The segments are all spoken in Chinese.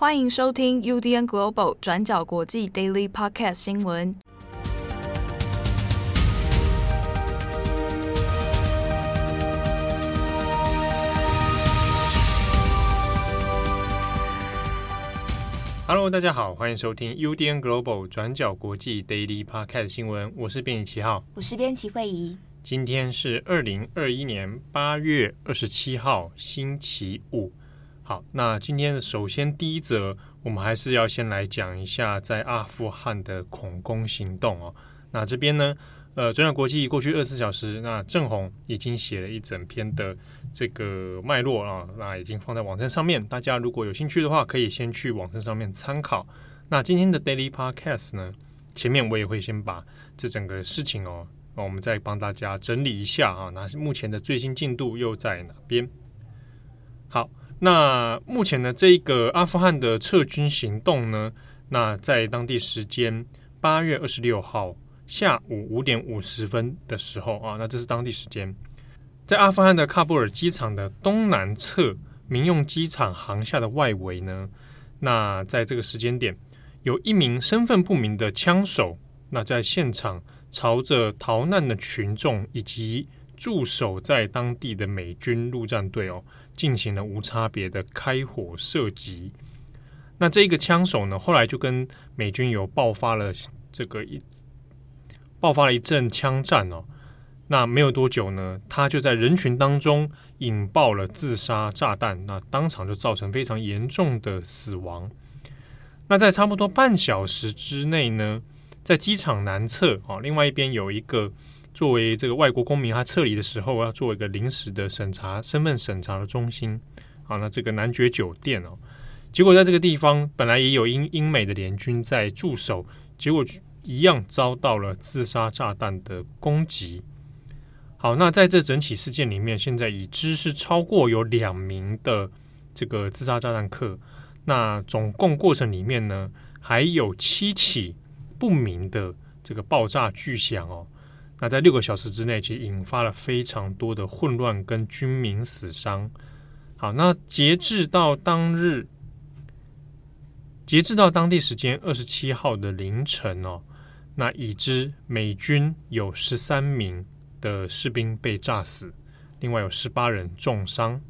欢迎收听 UDN Global 转角国际 Daily Podcast 新闻。Hello，大家好，欢迎收听 UDN Global 转角国际 Daily Podcast 新闻。我是编辑七号，我是编辑惠仪。今天是二零二一年八月二十七号，星期五。好，那今天首先第一则，我们还是要先来讲一下在阿富汗的恐攻行动哦。那这边呢？呃，转角国际过去二十四小时，那郑红已经写了一整篇的这个脉络啊，那已经放在网站上面。大家如果有兴趣的话，可以先去网站上面参考。那今天的 Daily Podcast 呢，前面我也会先把这整个事情哦，我们再帮大家整理一下啊，那目前的最新进度又在哪边？好，那目前呢，这个阿富汗的撤军行动呢，那在当地时间八月二十六号。下午五点五十分的时候啊，那这是当地时间，在阿富汗的喀布尔机场的东南侧民用机场航厦的外围呢，那在这个时间点，有一名身份不明的枪手，那在现场朝着逃难的群众以及驻守在当地的美军陆战队哦，进行了无差别的开火射击。那这个枪手呢，后来就跟美军有爆发了这个一。爆发了一阵枪战哦，那没有多久呢，他就在人群当中引爆了自杀炸弹，那当场就造成非常严重的死亡。那在差不多半小时之内呢，在机场南侧啊，另外一边有一个作为这个外国公民他撤离的时候要做一个临时的审查身份审查的中心啊，那这个男爵酒店哦，结果在这个地方本来也有英英美的联军在驻守，结果。一样遭到了自杀炸弹的攻击。好，那在这整起事件里面，现在已知是超过有两名的这个自杀炸弹客。那总共过程里面呢，还有七起不明的这个爆炸巨响哦。那在六个小时之内，其实引发了非常多的混乱跟军民死伤。好，那截至到当日，截至到当地时间二十七号的凌晨哦。那已知美军有十三名的士兵被炸死，另外有十八人重伤。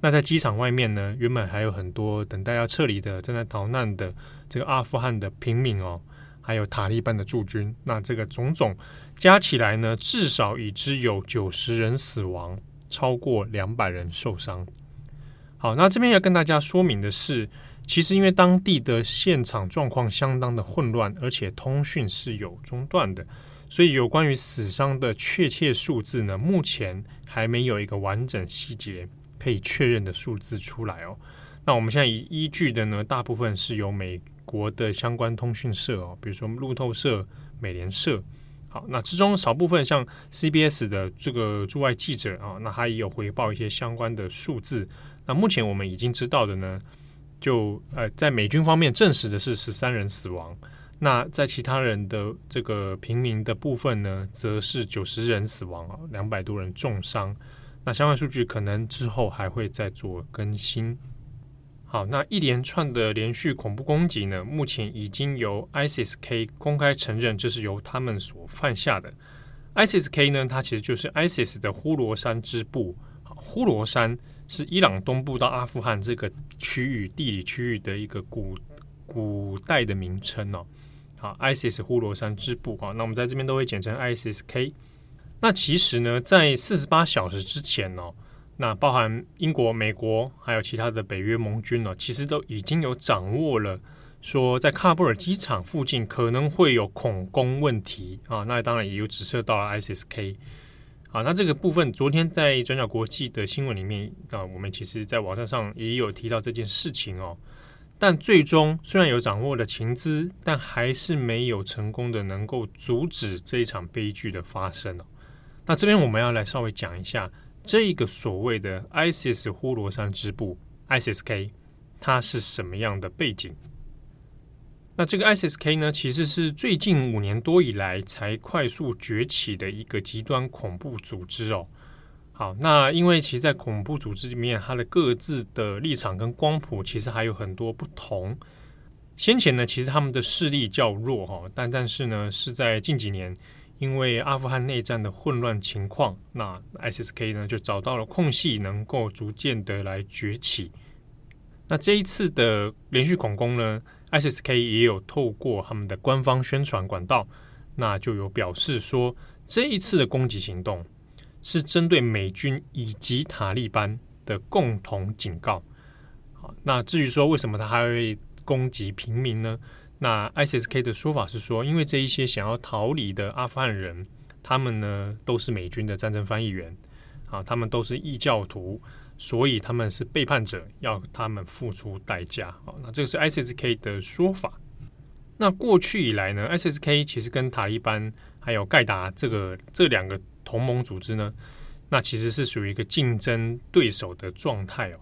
那在机场外面呢，原本还有很多等待要撤离的、正在逃难的这个阿富汗的平民哦，还有塔利班的驻军。那这个种种加起来呢，至少已知有九十人死亡，超过两百人受伤。好，那这边要跟大家说明的是。其实，因为当地的现场状况相当的混乱，而且通讯是有中断的，所以有关于死伤的确切数字呢，目前还没有一个完整细节可以确认的数字出来哦。那我们现在依据的呢，大部分是由美国的相关通讯社哦，比如说路透社、美联社。好，那之中少部分像 CBS 的这个驻外记者啊，那他也有回报一些相关的数字。那目前我们已经知道的呢，就呃，在美军方面证实的是十三人死亡，那在其他人的这个平民的部分呢，则是九十人死亡啊，两百多人重伤。那相关数据可能之后还会再做更新。好，那一连串的连续恐怖攻击呢，目前已经由 ISIS-K 公开承认这是由他们所犯下的。ISIS-K 呢，它其实就是 ISIS 的呼罗珊支部，呼罗珊。是伊朗东部到阿富汗这个区域地理区域的一个古古代的名称哦。好，ISIS 呼罗珊支部啊，那我们在这边都会简称 ISIS-K。那其实呢，在四十八小时之前哦，那包含英国、美国还有其他的北约盟军呢，其实都已经有掌握了，说在喀布尔机场附近可能会有恐攻问题啊。那当然也有指涉到了 ISIS-K。啊，那这个部分，昨天在转角国际的新闻里面啊，我们其实在网站上也有提到这件事情哦。但最终虽然有掌握了情资，但还是没有成功的能够阻止这一场悲剧的发生哦。那这边我们要来稍微讲一下这个所谓的 ISIS 呼罗珊支部 ISIS-K，它是什么样的背景？那这个 ISIS-K 呢，其实是最近五年多以来才快速崛起的一个极端恐怖组织哦。好，那因为其实，在恐怖组织里面，它的各自的立场跟光谱其实还有很多不同。先前呢，其实他们的势力较弱哈，但但是呢，是在近几年，因为阿富汗内战的混乱情况，那 ISIS-K 呢就找到了空隙，能够逐渐的来崛起。那这一次的连续恐攻呢，ISIS-K 也有透过他们的官方宣传管道，那就有表示说，这一次的攻击行动。是针对美军以及塔利班的共同警告。好，那至于说为什么他还会攻击平民呢？那 ISSK 的说法是说，因为这一些想要逃离的阿富汗人，他们呢都是美军的战争翻译员，啊，他们都是异教徒，所以他们是背叛者，要他们付出代价。好，那这个是 ISSK 的说法。那过去以来呢，SSK 其实跟塔利班还有盖达这个这两个。同盟组织呢，那其实是属于一个竞争对手的状态哦。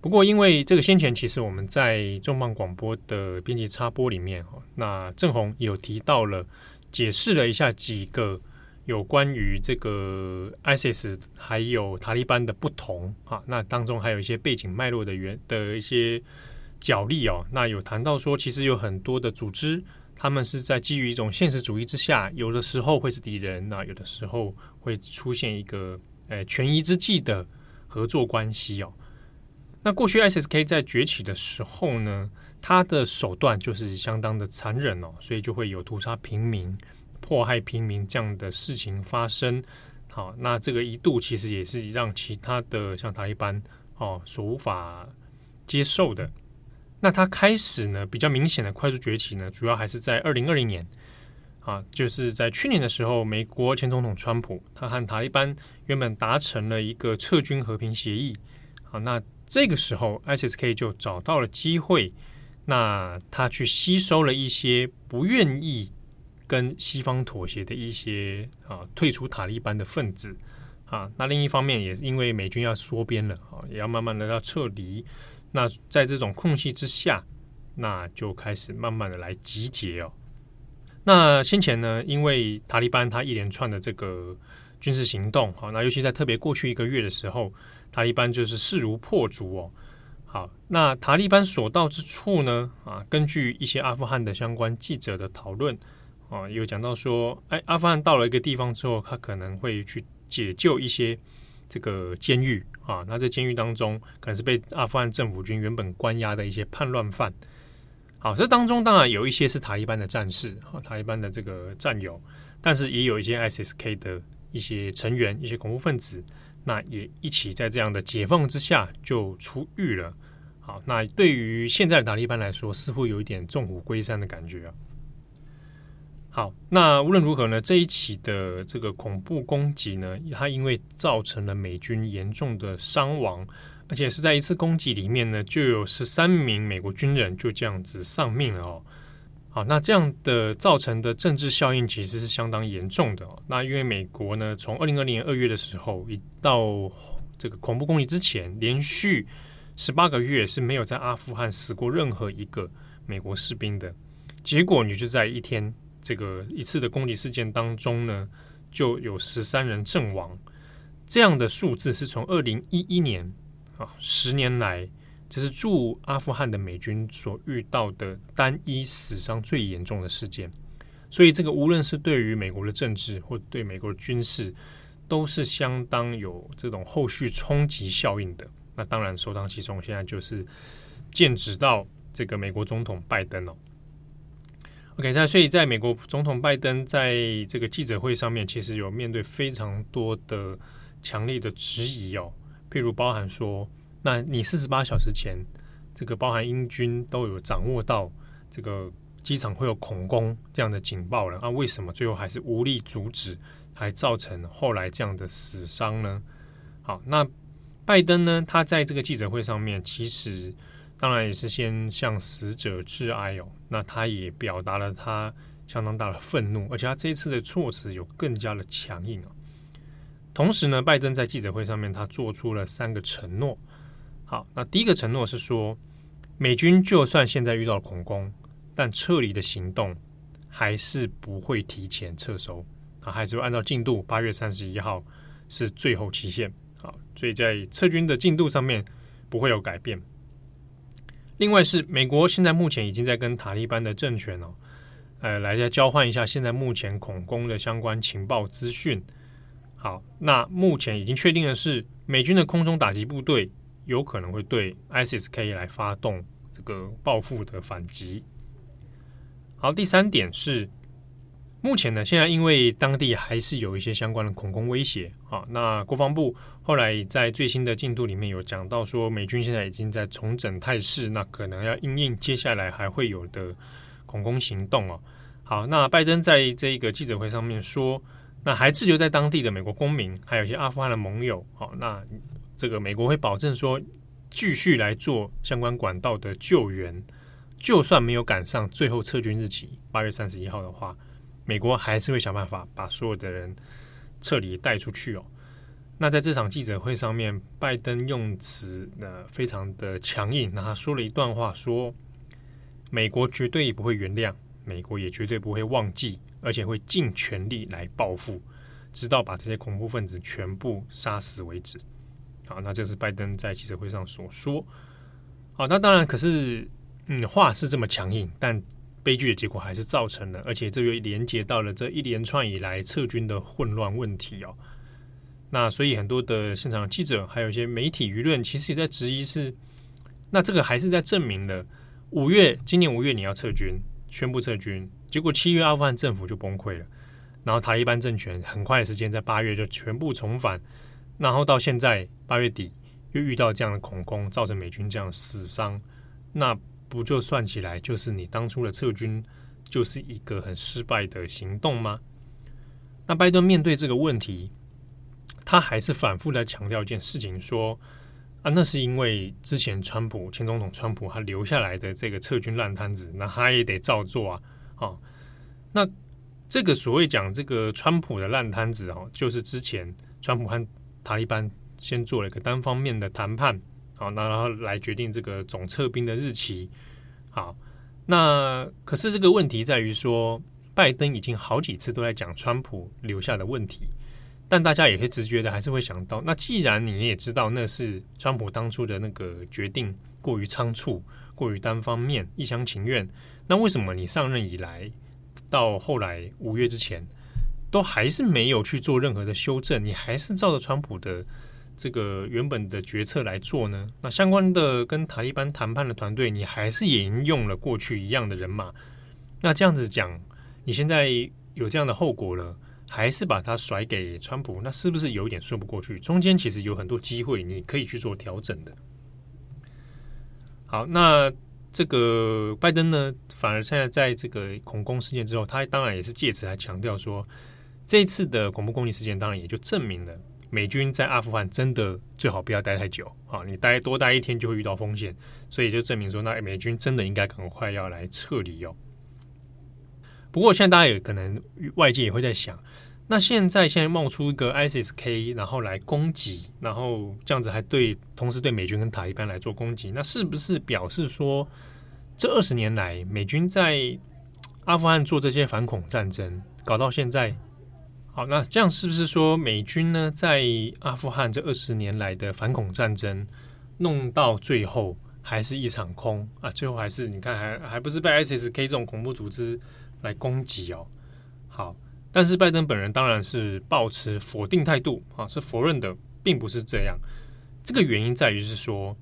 不过，因为这个先前其实我们在重磅广播的编辑插播里面哈，那郑红有提到了，解释了一下几个有关于这个 ISIS 还有塔利班的不同啊。那当中还有一些背景脉络的原的一些角力哦。那有谈到说，其实有很多的组织。他们是在基于一种现实主义之下，有的时候会是敌人，那有的时候会出现一个呃权宜之计的合作关系哦。那过去 SSK 在崛起的时候呢，他的手段就是相当的残忍哦，所以就会有屠杀平民、迫害平民这样的事情发生。好，那这个一度其实也是让其他的像塔利班哦所无法接受的。那他开始呢，比较明显的快速崛起呢，主要还是在二零二零年啊，就是在去年的时候，美国前总统川普他和塔利班原本达成了一个撤军和平协议好，那这个时候，S S K 就找到了机会，那他去吸收了一些不愿意跟西方妥协的一些啊退出塔利班的分子啊，那另一方面也是因为美军要缩编了啊，也要慢慢的要撤离。那在这种空隙之下，那就开始慢慢的来集结哦。那先前呢，因为塔利班他一连串的这个军事行动，好，那尤其在特别过去一个月的时候，塔利班就是势如破竹哦。好，那塔利班所到之处呢，啊，根据一些阿富汗的相关记者的讨论，啊，有讲到说，哎，阿富汗到了一个地方之后，他可能会去解救一些。这个监狱啊，那在监狱当中，可能是被阿富汗政府军原本关押的一些叛乱犯。好，这当中当然有一些是塔利班的战士啊，塔利班的这个战友，但是也有一些 ISIS-K 的一些成员，一些恐怖分子，那也一起在这样的解放之下就出狱了。好，那对于现在的塔利班来说，似乎有一点纵虎归山的感觉啊。好，那无论如何呢，这一起的这个恐怖攻击呢，它因为造成了美军严重的伤亡，而且是在一次攻击里面呢，就有十三名美国军人就这样子丧命了哦。好，那这样的造成的政治效应其实是相当严重的哦。那因为美国呢，从二零二零年二月的时候，一到这个恐怖攻击之前，连续十八个月是没有在阿富汗死过任何一个美国士兵的，结果你就在一天。这个一次的攻击事件当中呢，就有十三人阵亡，这样的数字是从二零一一年啊，十年来这是驻阿富汗的美军所遇到的单一死伤最严重的事件。所以，这个无论是对于美国的政治或对美国的军事，都是相当有这种后续冲击效应的。那当然，首当其冲，现在就是剑指到这个美国总统拜登哦。OK，那所以在美国总统拜登在这个记者会上面，其实有面对非常多的强烈的质疑哦。譬如包含说，那你四十八小时前，这个包含英军都有掌握到这个机场会有恐攻这样的警报了，那为什么最后还是无力阻止，还造成后来这样的死伤呢？好，那拜登呢，他在这个记者会上面其实。当然也是先向死者致哀哦，那他也表达了他相当大的愤怒，而且他这一次的措辞有更加的强硬哦。同时呢，拜登在记者会上面他做出了三个承诺。好，那第一个承诺是说，美军就算现在遇到了恐攻，但撤离的行动还是不会提前撤收啊，还是会按照进度，八月三十一号是最后期限。好，所以在撤军的进度上面不会有改变。另外是美国现在目前已经在跟塔利班的政权哦，呃，来再交换一下现在目前恐攻的相关情报资讯。好，那目前已经确定的是，美军的空中打击部队有可能会对 ISIS-K 来发动这个报复的反击。好，第三点是。目前呢，现在因为当地还是有一些相关的恐攻威胁啊。那国防部后来在最新的进度里面有讲到说，美军现在已经在重整态势，那可能要因应接下来还会有的恐攻行动哦。好，那拜登在这个记者会上面说，那还滞留在当地的美国公民，还有一些阿富汗的盟友，好，那这个美国会保证说，继续来做相关管道的救援，就算没有赶上最后撤军日期八月三十一号的话。美国还是会想办法把所有的人撤离带出去哦。那在这场记者会上面，拜登用词呢非常的强硬，那他说了一段话，说美国绝对不会原谅，美国也绝对不会忘记，而且会尽全力来报复，直到把这些恐怖分子全部杀死为止。啊，那这是拜登在记者会上所说。好，那当然，可是嗯，话是这么强硬，但。悲剧的结果还是造成了，而且这又连接到了这一连串以来撤军的混乱问题哦。那所以很多的现场记者，还有一些媒体舆论，其实也在质疑是，那这个还是在证明了五月今年五月你要撤军，宣布撤军，结果七月阿富汗政府就崩溃了，然后塔利班政权很快的时间在八月就全部重返，然后到现在八月底又遇到这样的恐攻，造成美军这样死伤，那。不就算起来，就是你当初的撤军就是一个很失败的行动吗？那拜登面对这个问题，他还是反复的强调一件事情，说啊，那是因为之前川普前总统川普他留下来的这个撤军烂摊子，那他也得照做啊。哦，那这个所谓讲这个川普的烂摊子哦，就是之前川普和塔利班先做了一个单方面的谈判。好，那然后来决定这个总撤兵的日期。好，那可是这个问题在于说，拜登已经好几次都在讲川普留下的问题，但大家也会直觉的还是会想到，那既然你也知道那是川普当初的那个决定过于仓促、过于单方面、一厢情愿，那为什么你上任以来到后来五月之前，都还是没有去做任何的修正？你还是照着川普的？这个原本的决策来做呢？那相关的跟塔利班谈判的团队，你还是沿用了过去一样的人马。那这样子讲，你现在有这样的后果了，还是把它甩给川普？那是不是有点说不过去？中间其实有很多机会，你可以去做调整的。好，那这个拜登呢，反而现在在这个恐攻事件之后，他当然也是借此来强调说，这一次的恐怖攻击事件，当然也就证明了。美军在阿富汗真的最好不要待太久啊！你待多待一天就会遇到风险，所以就证明说，那美军真的应该赶快要来撤离哦。不过现在大家也可能外界也会在想，那现在现在冒出一个 ISIS-K，然后来攻击，然后这样子还对同时对美军跟塔利班来做攻击，那是不是表示说，这二十年来美军在阿富汗做这些反恐战争，搞到现在？好，那这样是不是说美军呢，在阿富汗这二十年来的反恐战争，弄到最后还是一场空啊？最后还是你看还还不是被 ISIS-K 这种恐怖组织来攻击哦？好，但是拜登本人当然是抱持否定态度啊，是否认的，并不是这样。这个原因在于是说，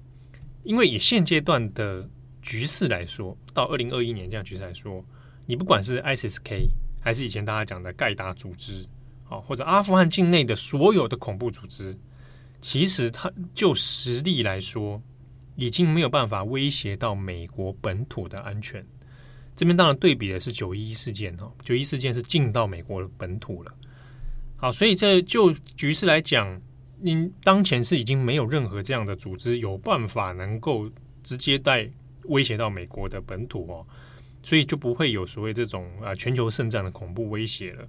因为以现阶段的局势来说，到二零二一年这样局势来说，你不管是 ISIS-K 还是以前大家讲的盖达组织。好，或者阿富汗境内的所有的恐怖组织，其实它就实力来说，已经没有办法威胁到美国本土的安全。这边当然对比的是九一一事件哈，九一事件是进到美国本土了。好，所以这就局势来讲，您当前是已经没有任何这样的组织有办法能够直接带威胁到美国的本土哦，所以就不会有所谓这种啊全球圣战的恐怖威胁了。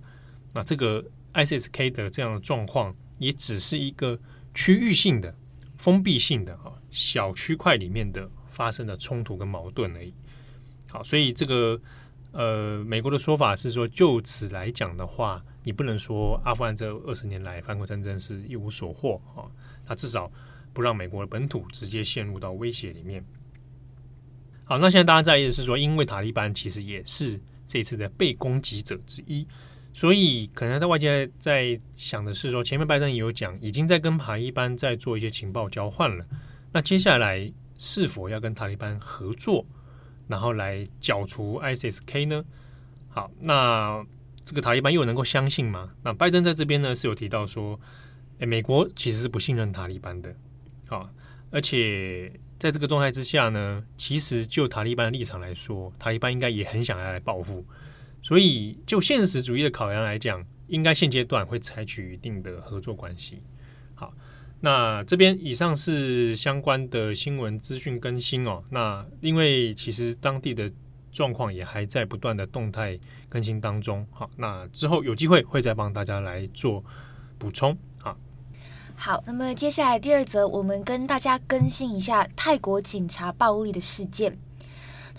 那这个。ISSK 的这样的状况，也只是一个区域性的、封闭性的啊小区块里面的发生的冲突跟矛盾而已。好，所以这个呃，美国的说法是说，就此来讲的话，你不能说阿富汗这二十年来反恐战争是一无所获啊，那至少不让美国的本土直接陷入到威胁里面。好，那现在大家在意的是说，因为塔利班其实也是这次的被攻击者之一，所以可能在外界在想的是说，前面拜登也有讲，已经在跟塔利班在做一些情报交换了。那接下来是否要跟塔利班合作，然后来剿除 ISIS-K 呢？好，那这个塔利班又能够相信吗？那拜登在这边呢是有提到说，诶，美国其实是不信任塔利班的，好，而且。在这个状态之下呢，其实就塔利班的立场来说，塔利班应该也很想要来报复，所以就现实主义的考量来讲，应该现阶段会采取一定的合作关系。好，那这边以上是相关的新闻资讯更新哦。那因为其实当地的状况也还在不断的动态更新当中。好，那之后有机会会再帮大家来做补充。好，好那么接下来第二则，我们跟大家更新一下泰国警察暴力的事件。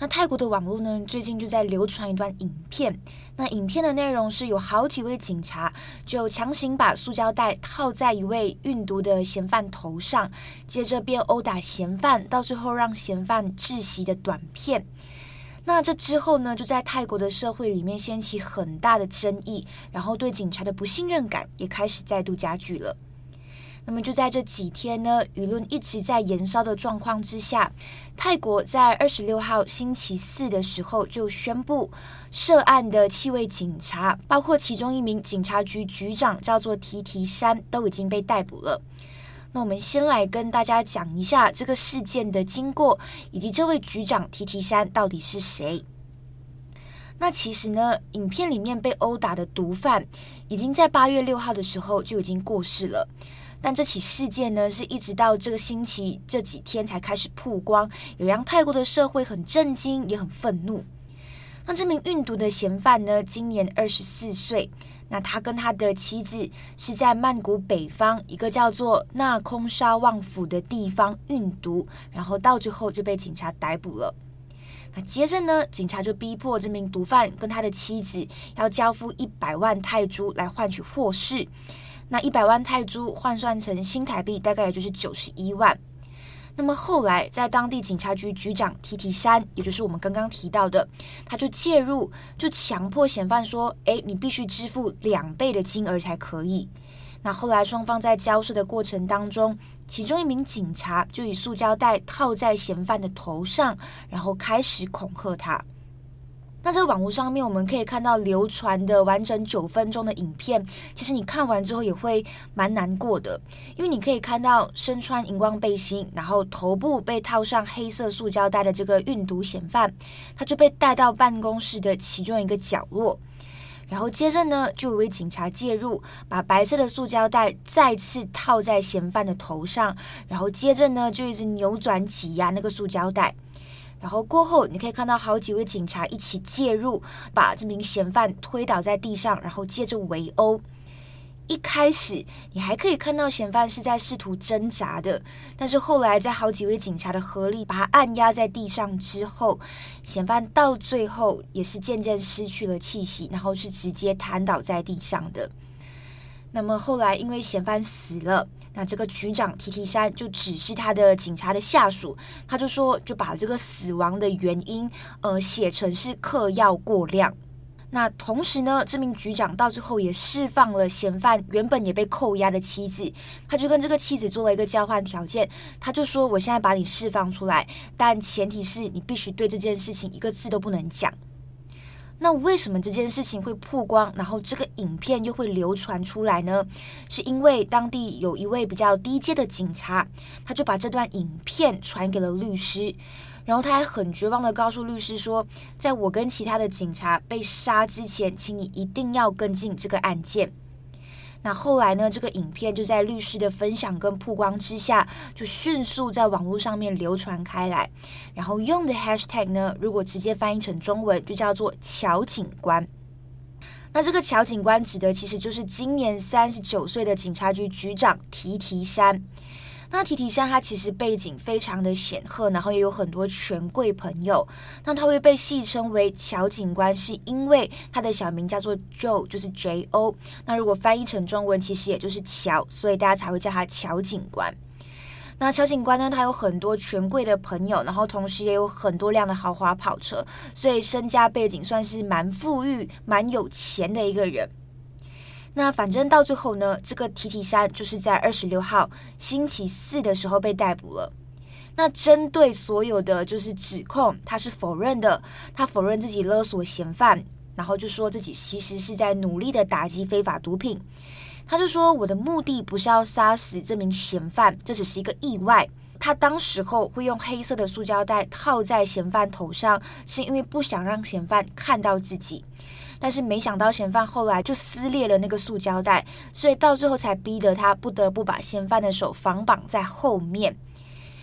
那泰国的网络呢，最近就在流传一段影片。那影片的内容是有好几位警察就强行把塑胶袋套在一位运毒的嫌犯头上，接着便殴打嫌犯，到最后让嫌犯窒息的短片。那这之后呢，就在泰国的社会里面掀起很大的争议，然后对警察的不信任感也开始再度加剧了。那么就在这几天呢，舆论一直在燃烧的状况之下，泰国在二十六号星期四的时候就宣布，涉案的七位警察，包括其中一名警察局局长叫做提提山，都已经被逮捕了。那我们先来跟大家讲一下这个事件的经过，以及这位局长提提山到底是谁。那其实呢，影片里面被殴打的毒贩，已经在八月六号的时候就已经过世了。但这起事件呢，是一直到这个星期这几天才开始曝光，也让泰国的社会很震惊，也很愤怒。那这名运毒的嫌犯呢，今年二十四岁。那他跟他的妻子是在曼谷北方一个叫做纳空沙旺府的地方运毒，然后到最后就被警察逮捕了。那接着呢，警察就逼迫这名毒贩跟他的妻子要交付一百万泰铢来换取获释。那一百万泰铢换算成新台币，大概也就是九十一万。那么后来，在当地警察局局长提提山，也就是我们刚刚提到的，他就介入，就强迫嫌犯说：“诶，你必须支付两倍的金额才可以。”那后来双方在交涉的过程当中，其中一名警察就以塑胶袋套在嫌犯的头上，然后开始恐吓他。那在网络上面，我们可以看到流传的完整九分钟的影片。其实你看完之后也会蛮难过的，因为你可以看到身穿荧光背心，然后头部被套上黑色塑胶袋的这个运毒嫌犯，他就被带到办公室的其中一个角落，然后接着呢，就有位警察介入，把白色的塑胶袋再次套在嫌犯的头上，然后接着呢，就一直扭转挤压那个塑胶袋。然后过后，你可以看到好几位警察一起介入，把这名嫌犯推倒在地上，然后接着围殴。一开始你还可以看到嫌犯是在试图挣扎的，但是后来在好几位警察的合力把他按压在地上之后，嫌犯到最后也是渐渐失去了气息，然后是直接瘫倒在地上的。那么后来因为嫌犯死了。那这个局长提提山就指示他的警察的下属，他就说就把这个死亡的原因，呃，写成是嗑药过量。那同时呢，这名局长到最后也释放了嫌犯原本也被扣押的妻子，他就跟这个妻子做了一个交换条件，他就说我现在把你释放出来，但前提是你必须对这件事情一个字都不能讲。那为什么这件事情会曝光，然后这个影片又会流传出来呢？是因为当地有一位比较低阶的警察，他就把这段影片传给了律师，然后他还很绝望的告诉律师说，在我跟其他的警察被杀之前，请你一定要跟进这个案件。那后来呢，这个影片就在律师的分享跟曝光之下，就迅速在网络上面流传开来。然后用的 hashtag 呢，如果直接翻译成中文，就叫做“乔警官”。那这个乔警官指的其实就是今年三十九岁的警察局局长提提山。那提提珊他其实背景非常的显赫，然后也有很多权贵朋友。那他会被戏称为乔警官，是因为他的小名叫做 Joe，就是 J O。那如果翻译成中文，其实也就是乔，所以大家才会叫他乔警官。那乔警官呢，他有很多权贵的朋友，然后同时也有很多辆的豪华跑车，所以身家背景算是蛮富裕、蛮有钱的一个人。那反正到最后呢，这个提提山就是在二十六号星期四的时候被逮捕了。那针对所有的就是指控，他是否认的。他否认自己勒索嫌犯，然后就说自己其实是在努力的打击非法毒品。他就说，我的目的不是要杀死这名嫌犯，这只是一个意外。他当时候会用黑色的塑胶袋套在嫌犯头上，是因为不想让嫌犯看到自己。但是没想到嫌犯后来就撕裂了那个塑胶袋，所以到最后才逼得他不得不把嫌犯的手反绑在后面。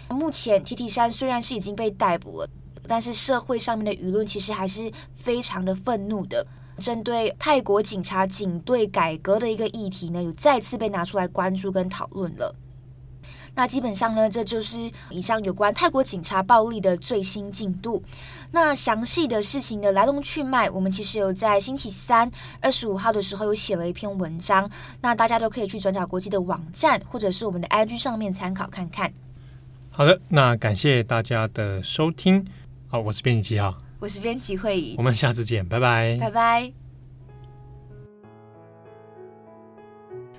目前提提珊虽然是已经被逮捕了，但是社会上面的舆论其实还是非常的愤怒的。针对泰国警察警队改革的一个议题呢，有再次被拿出来关注跟讨论了。那基本上呢，这就是以上有关泰国警察暴力的最新进度。那详细的事情的来龙去脉，我们其实有在星期三二十五号的时候有写了一篇文章，那大家都可以去转角国际的网站或者是我们的 IG 上面参考看看。好的，那感谢大家的收听。好，我是编辑七号，我是编辑慧仪，我们下次见，拜拜，拜拜。